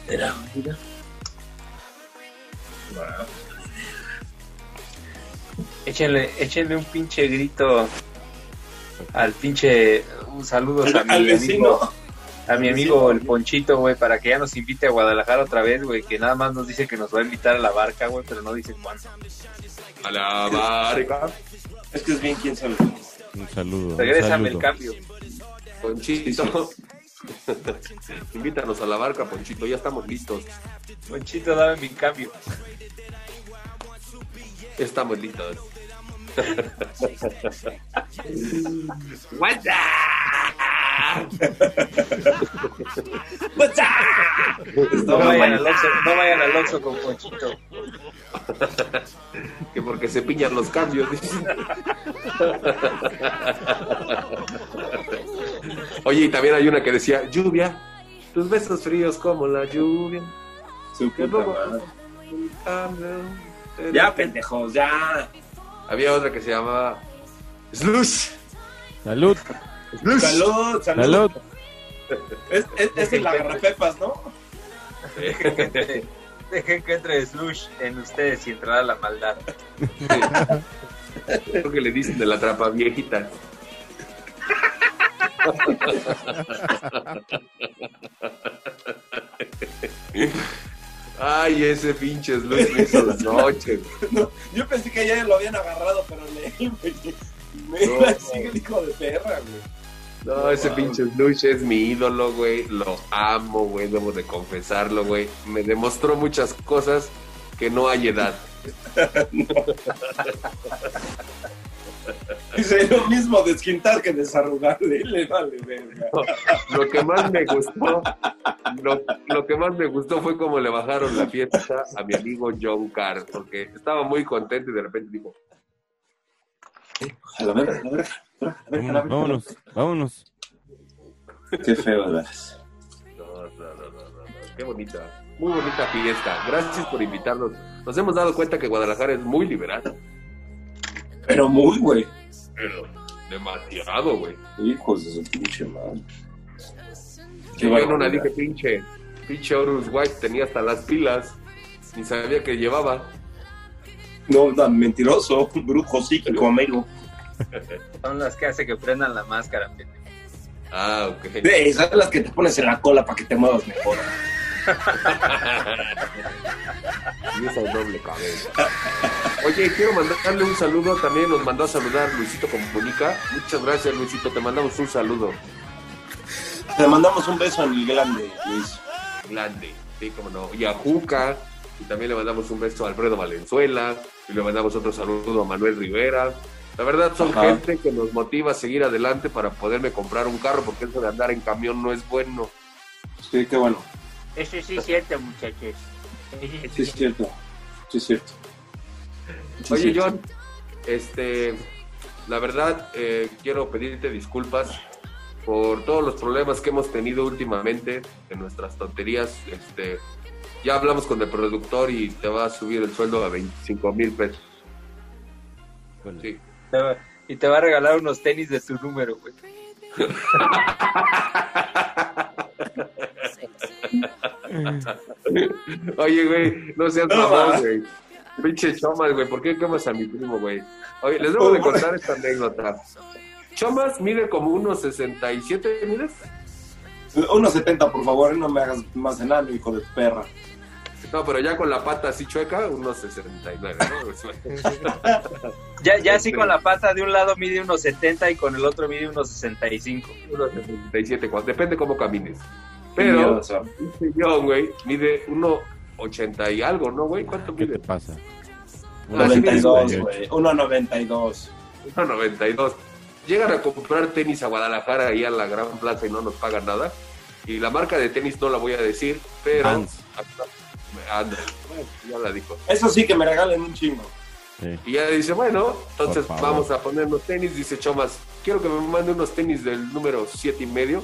Mira, mira. Échenle, échenle un pinche grito al pinche. Un saludo a mi amigo. vecino. A mi amigo el Ponchito, güey, para que ya nos invite a Guadalajara otra vez, güey, que nada más nos dice que nos va a invitar a la barca, güey, pero no dice cuándo. A la barca. Es que es bien, quién sabe. Un saludo. un Regrésame el cambio. Ponchito. [LAUGHS] Invítanos a la barca, Ponchito. Ya estamos listos. Ponchito, dame mi cambio. Estamos listos. [LAUGHS] No vayan al Oxxo, no vayan al Oxxo con Ponchito. [LAUGHS] Que porque se piñan los cambios. Oye, y también hay una que decía, lluvia, tus besos fríos como la lluvia. Su puta madre. Ya, pendejos, ya. Había otra que se llamaba Slush. Salud, Slush. Salud, salud. salud. Es, es, es el agarrapepas, ¿no? [LAUGHS] Dejen que entre, dejen que entre slush en ustedes y entrará la maldad. Creo que le dicen de la trapa viejita. Ay, ese pinche Slush me hizo la noche. No, yo pensé que ya lo habían agarrado, pero le, [LAUGHS] me, No, me no. sigue el hijo de perra, güey. No, ese pinche Slush es mi ídolo, güey. Lo amo, güey. Debo de confesarlo, güey. Me demostró muchas cosas que no hay edad. [LAUGHS] Dice lo mismo desquintar que desarrugarle, [LAUGHS] le vale verga. Lo que más me gustó, lo, lo que más me gustó fue como le bajaron la fiesta a mi amigo John Carr, porque estaba muy contento y de repente dijo, A la verga, a la verga, a la verga, a la Vámonos, vámonos, vámonos. Qué feo, ¿verdad? no, no, no, no, no, no, qué bonita, muy bonita fiesta. Gracias por invitarnos. Nos hemos dado cuenta que Guadalajara es muy liberal, Pero muy, güey. Pero demasiado, güey. Hijos de su pinche madre. Yo en una dije, pinche, pinche Horus White tenía hasta las pilas, ni sabía que llevaba. No, no, mentiroso, [LAUGHS] brujo psíquico, amigo. Son las que hace que prendan la máscara, pendejo. Ah, ok. Esas son las que te pones en la cola para que te muevas mejor. Y esa doble cabeza. Oye, quiero mandarle un saludo. También nos mandó a saludar Luisito Comunica. Muchas gracias, Luisito. Te mandamos un saludo. Te mandamos un beso en el grande, Luis. Grande. Sí, como no. Y a Juca. Y también le mandamos un beso a Alfredo Valenzuela. Y le mandamos otro saludo a Manuel Rivera. La verdad son Ajá. gente que nos motiva a seguir adelante para poderme comprar un carro, porque eso de andar en camión no es bueno. Sí, qué bueno. Eso sí es cierto, muchachos. Sí, es cierto. Sí, es cierto. Sí, Oye. John, este, la verdad, eh, quiero pedirte disculpas por todos los problemas que hemos tenido últimamente en nuestras tonterías. Este, ya hablamos con el productor y te va a subir el sueldo a 25 mil pesos. Sí. Y te va a regalar unos tenis de su número, güey. [LAUGHS] [LAUGHS] [LAUGHS] Oye, güey, no seas No, mamón, güey. Pinche Chomas, güey, ¿por qué quemas a mi primo, güey? Oye, les debo de contar esta anécdota. Chomas mide como unos 67, ¿mides? 1.70, por favor, no me hagas más enano, hijo de perra. No, pero ya con la pata así chueca, unos 69, ¿no? [LAUGHS] [LAUGHS] Ya, ya así con la pata de un lado mide unos 70 y con el otro mide unos 65. unos 67, cuando- depende cómo camines. Pero, este John, güey, mide 1,80 y algo, ¿no, güey? ¿Cuánto ¿Qué mide? te pasa? Ah, sí, 92, sí, güey. 1.92. 1,92. Llegan a comprar tenis a Guadalajara ahí a la Gran Plaza y no nos pagan nada. Y la marca de tenis no la voy a decir, pero... Anda, bueno, ya la dijo. Eso sí, que me regalen un chingo. Sí. Y ya dice, bueno, entonces vamos a ponernos tenis. Dice Chomas, quiero que me mande unos tenis del número siete y medio.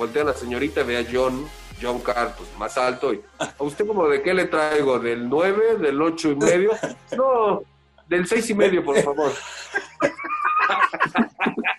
Voltea a la señorita, ve a John, John Carr, pues más alto. Y, ¿A usted como de qué le traigo? ¿Del 9? ¿Del ocho y medio? No, del seis y medio, por favor.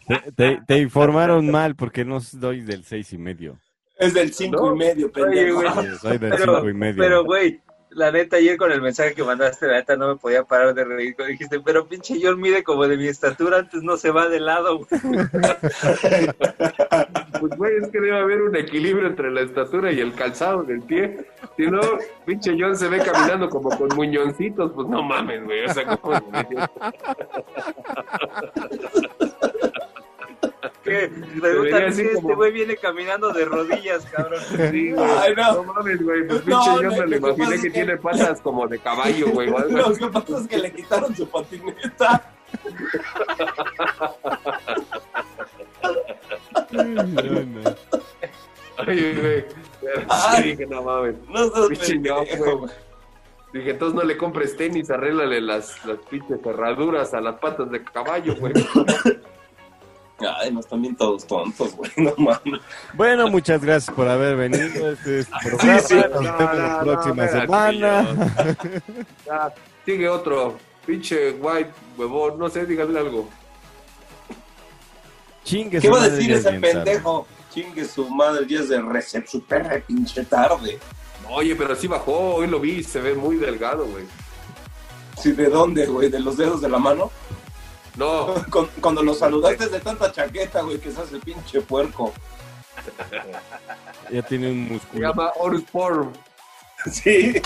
Te, te- te informaron mal porque no doy del seis y medio. Es del 5 No. y medio, Oye, pendejo. güey. Soy del Pero, cinco y medio. pero, güey, la neta, ayer con el mensaje que mandaste, la neta, no me podía parar de reír. Cuando Dijiste, pero pinche John mide como de mi estatura, antes no se va de lado, güey. [LAUGHS] Pues, güey, es que debe haber un equilibrio entre la estatura y el calzado del pie. Si no, pinche John se ve caminando como con muñoncitos, pues no mames, güey. O sea, ¿cómo ¿Qué? Preguntan si ser este güey viene caminando de rodillas, cabrón. Sí, güey. [LAUGHS] Ay, no. no. mames, güey. Pues No, pinche no, John me lo imaginé que que- tiene patas como de caballo, güey. Lo así. que pasa es que le quitaron su patineta. [LAUGHS] No. Oye, güey. Sí, dije, no mames. No seas güey. Dije, entonces no le compres tenis, arréglale las, las pinches cerraduras a las patas de caballo, güey. Ay, no están bien todos tontos, güey. No mames. Bueno, muchas gracias por haber venido. Este es programa. sí. Nos No, vemos no, la no, próxima semana. Ya, sigue otro. Pinche white huevón, no sé, dígale algo. Chingue ¿Qué va a decir ese pendejo? Chingue su madre, ya es de recep, su perra de pinche tarde. Oye, pero sí bajó, hoy lo vi, se ve muy delgado, güey. Sí, ¿de dónde, güey? ¿De los dedos de la mano? No, [LAUGHS] Cuando lo saludaste de tanta chaqueta, güey, que se hace pinche puerco. Ya tiene un se músculo. llama Horus Porn. [LAUGHS] Sí.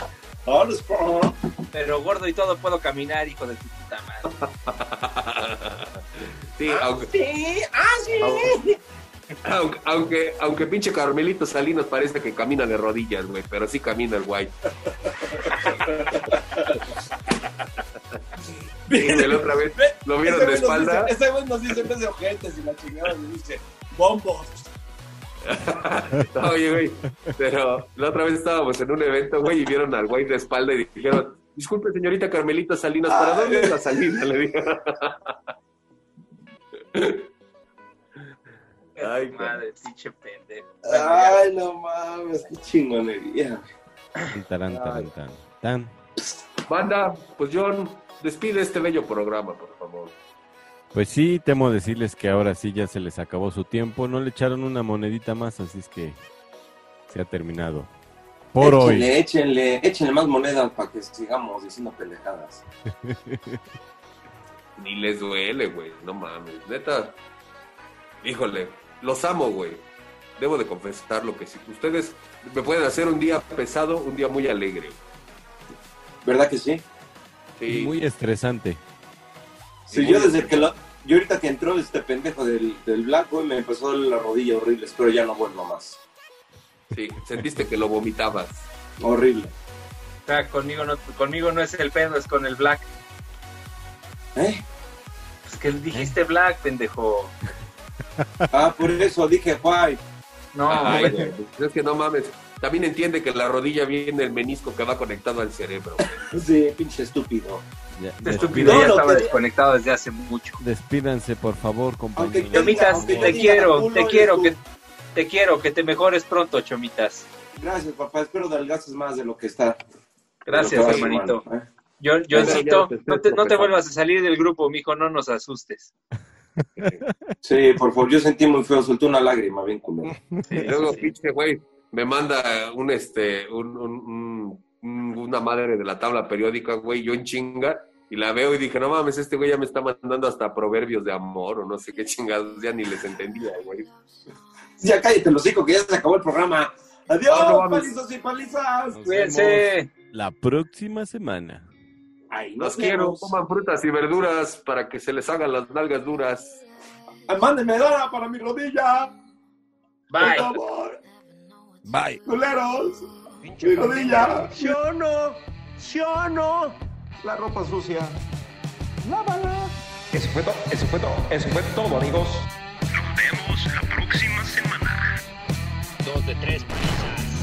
Por... Pero gordo y todo puedo caminar, hijo de tu puta madre. [LAUGHS] Sí, aunque, Sí, ah, sí. aunque, aunque, aunque pinche Carmelito Salinas parece que camina de rodillas, güey, pero sí camina el white. Sí, la otra vez lo vieron Ese de espalda. dice- Ese güey nos dice en de ojetes y la chingada nos dice bombos. [LAUGHS] Oye, güey, pero la otra vez estábamos en un evento, güey, y vieron al güey de espalda y dijeron, disculpe, señorita Carmelita Salinas, ¿para Ay. dónde es la salida? Le dije. Ay, madre, pinche pendejo. Ay, no mames, qué chingonería. Tan, tan, tan, tan. Banda, pues John, despide este bello programa, por favor. Pues sí, temo decirles que ahora sí ya se les acabó su tiempo. No le echaron una monedita más, así es que se ha terminado. Por hoy. échenle, échenle, échenle más monedas para que sigamos diciendo pendejadas. [LAUGHS] Ni les duele, güey. No mames. Neta. Híjole. Los amo, güey. Debo de confesarlo que si ustedes me pueden hacer un día pesado, un día muy alegre. ¿Verdad que sí? Sí. Muy estresante. Sí, yo desde que lo, yo ahorita que entró este pendejo del, del Black, güey, me empezó a doler la rodilla horrible, espero ya no vuelva más. Sí, sentiste que lo vomitabas. Horrible. O sea, conmigo no, conmigo no es el pedo, es con el Black. ¿Eh? Pues que dijiste Black, pendejo. [LAUGHS] Ah, por eso dije White. No, Ay, güey. es que no mames. También entiende que la rodilla viene el menisco que va conectado al cerebro. güey. Sí, pinche estúpido. Ya, Este estúpido No, ya estaba que- desconectado desde hace mucho. Despídanse, por favor, Aunque compañeros. Chomitas, te quiero, te quiero, que te quiero, que te mejores pronto, Chomitas. Gracias, papá. Espero adelgaces más de lo que está. Gracias, que hermanito. ¿eh? Yo, te estoy no te, no te vuelvas a salir del grupo, mijo, no nos asustes. Sí, por favor. Yo sentí muy feo. Soltó una lágrima bien culero. Y luego, pinche güey, me manda un, este, un, un- un- un- una madre de la tabla periódica, güey, yo en chinga, y la veo y dije, no mames, este güey ya me está mandando hasta proverbios de amor, o no sé qué chingados, ya ni les entendía, güey. Ya cállate, los hijos, que ya se acabó el programa. Adiós, No, no mames. palizos y palizas. Cuídense. La próxima semana. Los quiero, coman frutas y verduras para que se les hagan las nalgas duras. Mándenme dona para mi rodilla. Por Bye. favor, Bye. culeros. Mi rodilla. ¿Sí o no? ¿Sí o no? La ropa sucia. Lávala. Eso fue todo, eso fue todo, eso fue todo, amigos. Nos vemos la próxima semana. Dos de tres palizas.